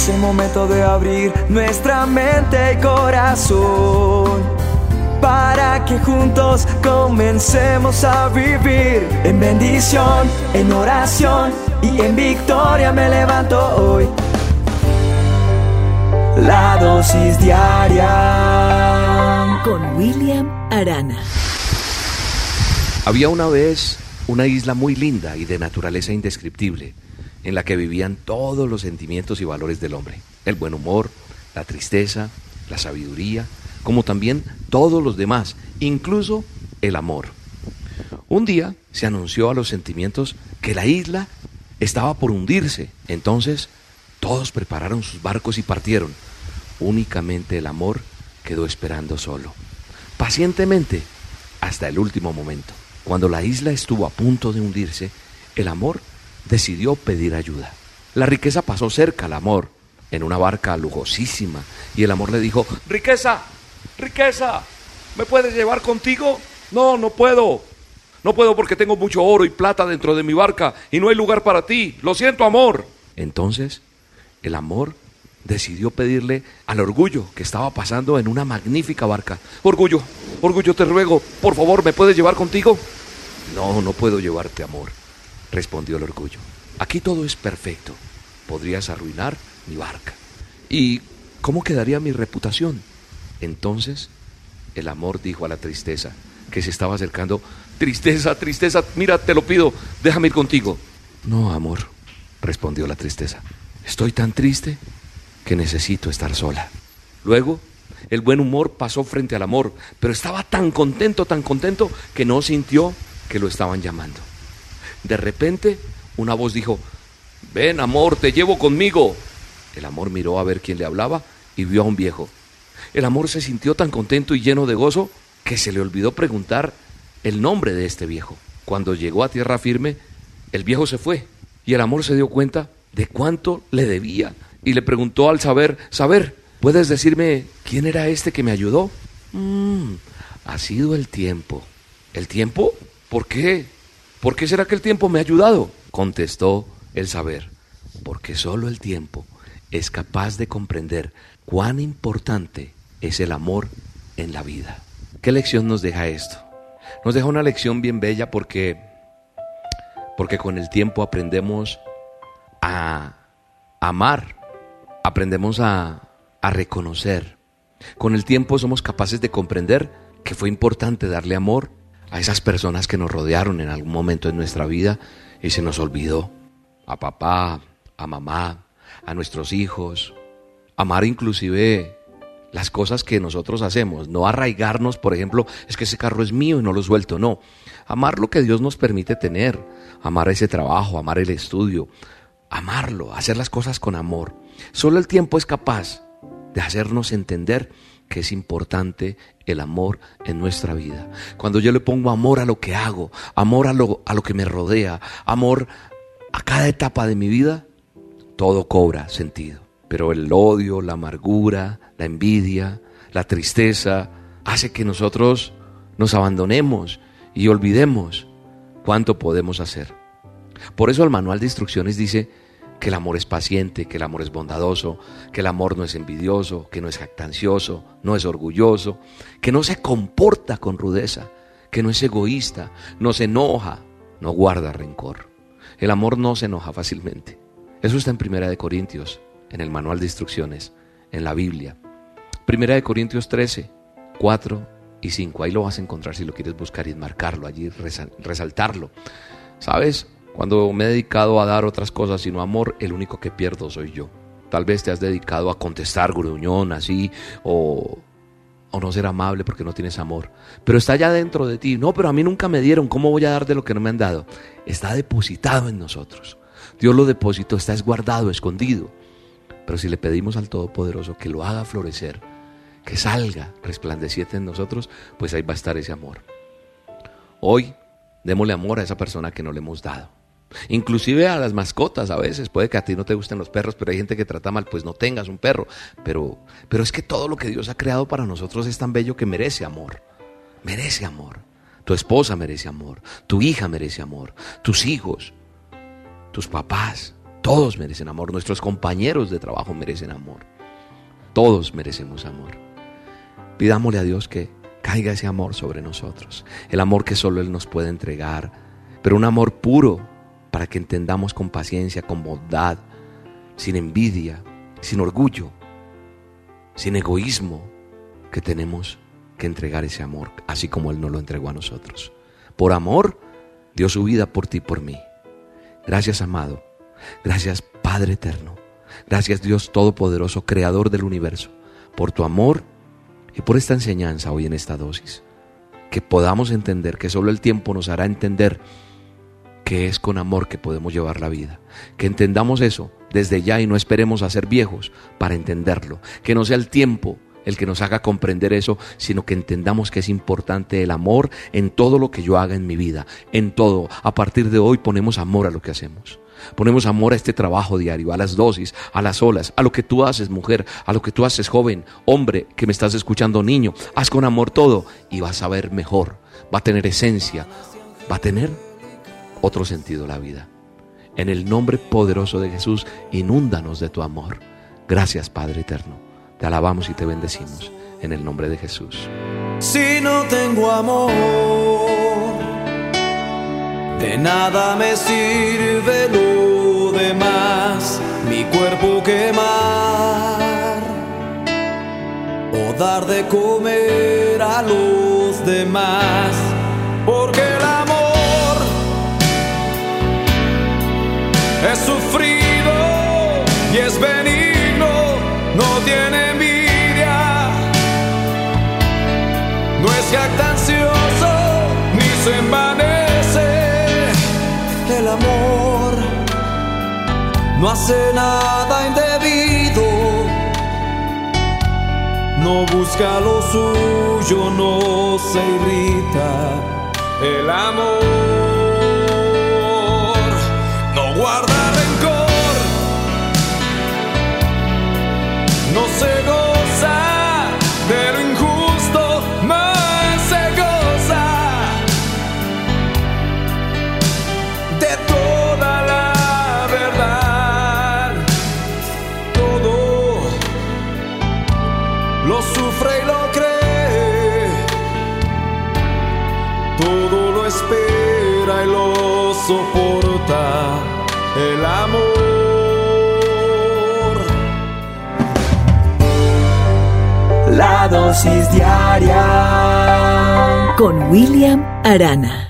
Es el momento de abrir nuestra mente y corazón para que juntos comencemos a vivir en bendición, en oración y en victoria me levanto hoy. La dosis diaria con William Arana. Había una vez una isla muy linda y de naturaleza indescriptible, en la que vivían todos los sentimientos y valores del hombre, el buen humor, la tristeza, la sabiduría, como también todos los demás, incluso el amor. Un día se anunció a los sentimientos que la isla estaba por hundirse, entonces todos prepararon sus barcos y partieron. Únicamente el amor quedó esperando solo, pacientemente, hasta el último momento. Cuando la isla estuvo a punto de hundirse, el amor decidió pedir ayuda. La riqueza pasó cerca al amor, en una barca lujosísima, y el amor le dijo, riqueza, riqueza, ¿me puedes llevar contigo? No, no puedo. No puedo porque tengo mucho oro y plata dentro de mi barca y no hay lugar para ti. Lo siento, amor. Entonces, el amor decidió pedirle al orgullo que estaba pasando en una magnífica barca. Orgullo, orgullo, te ruego, por favor, ¿me puedes llevar contigo? No, no puedo llevarte, amor, respondió el orgullo. Aquí todo es perfecto. Podrías arruinar mi barca. ¿Y cómo quedaría mi reputación? Entonces el amor dijo a la tristeza que se estaba acercando, tristeza, tristeza, mira, te lo pido, déjame ir contigo. No, amor, respondió la tristeza. Estoy tan triste que necesito estar sola. Luego, el buen humor pasó frente al amor, pero estaba tan contento, tan contento, que no sintió que lo estaban llamando. De repente, una voz dijo, ven amor, te llevo conmigo. El amor miró a ver quién le hablaba y vio a un viejo. El amor se sintió tan contento y lleno de gozo que se le olvidó preguntar el nombre de este viejo. Cuando llegó a tierra firme, el viejo se fue y el amor se dio cuenta de cuánto le debía y le preguntó al saber, saber, ¿puedes decirme quién era este que me ayudó? Mm, ha sido el tiempo. ¿El tiempo? ¿Por qué? ¿Por qué será que el tiempo me ha ayudado? Contestó el saber, porque solo el tiempo es capaz de comprender cuán importante es el amor en la vida. ¿Qué lección nos deja esto? Nos deja una lección bien bella porque porque con el tiempo aprendemos a amar, aprendemos a, a reconocer. Con el tiempo somos capaces de comprender que fue importante darle amor a esas personas que nos rodearon en algún momento de nuestra vida y se nos olvidó. A papá, a mamá, a nuestros hijos. Amar inclusive las cosas que nosotros hacemos, no arraigarnos, por ejemplo, es que ese carro es mío y no lo suelto, no. Amar lo que Dios nos permite tener, amar ese trabajo, amar el estudio, amarlo, hacer las cosas con amor. Solo el tiempo es capaz de hacernos entender que es importante el amor en nuestra vida. Cuando yo le pongo amor a lo que hago, amor a lo, a lo que me rodea, amor a cada etapa de mi vida, todo cobra sentido. Pero el odio, la amargura, la envidia, la tristeza, hace que nosotros nos abandonemos y olvidemos cuánto podemos hacer. Por eso el manual de instrucciones dice que el amor es paciente, que el amor es bondadoso, que el amor no es envidioso, que no es jactancioso, no es orgulloso, que no se comporta con rudeza, que no es egoísta, no se enoja, no guarda rencor. El amor no se enoja fácilmente. Eso está en Primera de Corintios, en el manual de instrucciones, en la Biblia. Primera de Corintios 13, 4 y 5. Ahí lo vas a encontrar si lo quieres buscar y marcarlo allí, resaltarlo. ¿Sabes? Cuando me he dedicado a dar otras cosas sino amor, el único que pierdo soy yo. Tal vez te has dedicado a contestar gruñón así o, o no ser amable porque no tienes amor. Pero está ya dentro de ti. No, pero a mí nunca me dieron. ¿Cómo voy a dar de lo que no me han dado? Está depositado en nosotros. Dios lo depositó, está guardado, escondido. Pero si le pedimos al Todopoderoso que lo haga florecer, que salga resplandeciente en nosotros, pues ahí va a estar ese amor. Hoy démosle amor a esa persona que no le hemos dado. Inclusive a las mascotas a veces, puede que a ti no te gusten los perros, pero hay gente que trata mal, pues no tengas un perro. Pero, pero es que todo lo que Dios ha creado para nosotros es tan bello que merece amor. Merece amor. Tu esposa merece amor, tu hija merece amor, tus hijos, tus papás, Todos merecen amor, nuestros compañeros de trabajo merecen amor. Todos merecemos amor. Pidámosle a Dios que caiga ese amor sobre nosotros, el amor que solo Él nos puede entregar, pero un amor puro para que entendamos con paciencia, con bondad, sin envidia, sin orgullo, sin egoísmo, que tenemos que entregar ese amor, así como Él nos lo entregó a nosotros. Por amor, dio su vida por ti y por mí. Gracias, amado. Gracias, Padre eterno. Gracias, Dios Todopoderoso, Creador del universo, por tu amor y por esta enseñanza hoy en esta dosis. Que podamos entender que solo el tiempo nos hará entender que es con amor que podemos llevar la vida. Que entendamos eso desde ya y no esperemos a ser viejos para entenderlo. Que no sea el tiempo el que nos haga comprender eso, sino que entendamos que es importante el amor en todo lo que yo haga en mi vida, en todo. A partir de hoy ponemos amor a lo que hacemos. Ponemos amor a este trabajo diario, a las dosis, a las olas, a lo que tú haces, mujer, a lo que tú haces, joven, hombre, que me estás escuchando, niño. Haz con amor todo y vas a ver mejor. Va a tener esencia, va a tener otro sentido la vida. En el nombre poderoso de Jesús, inúndanos de tu amor. Gracias, Padre eterno. Te alabamos y te bendecimos en el nombre de Jesús. Si no tengo amor, de nada me sirve lo demás, mi cuerpo quemar o dar de comer a los demás, es sufrido y es benigno, no tiene envidia, no es jactancioso ni se envanece. El amor no hace nada indebido, no busca lo suyo, no se irrita. El amor espera y lo soporta. El amor. La dosis diaria Con William Arana.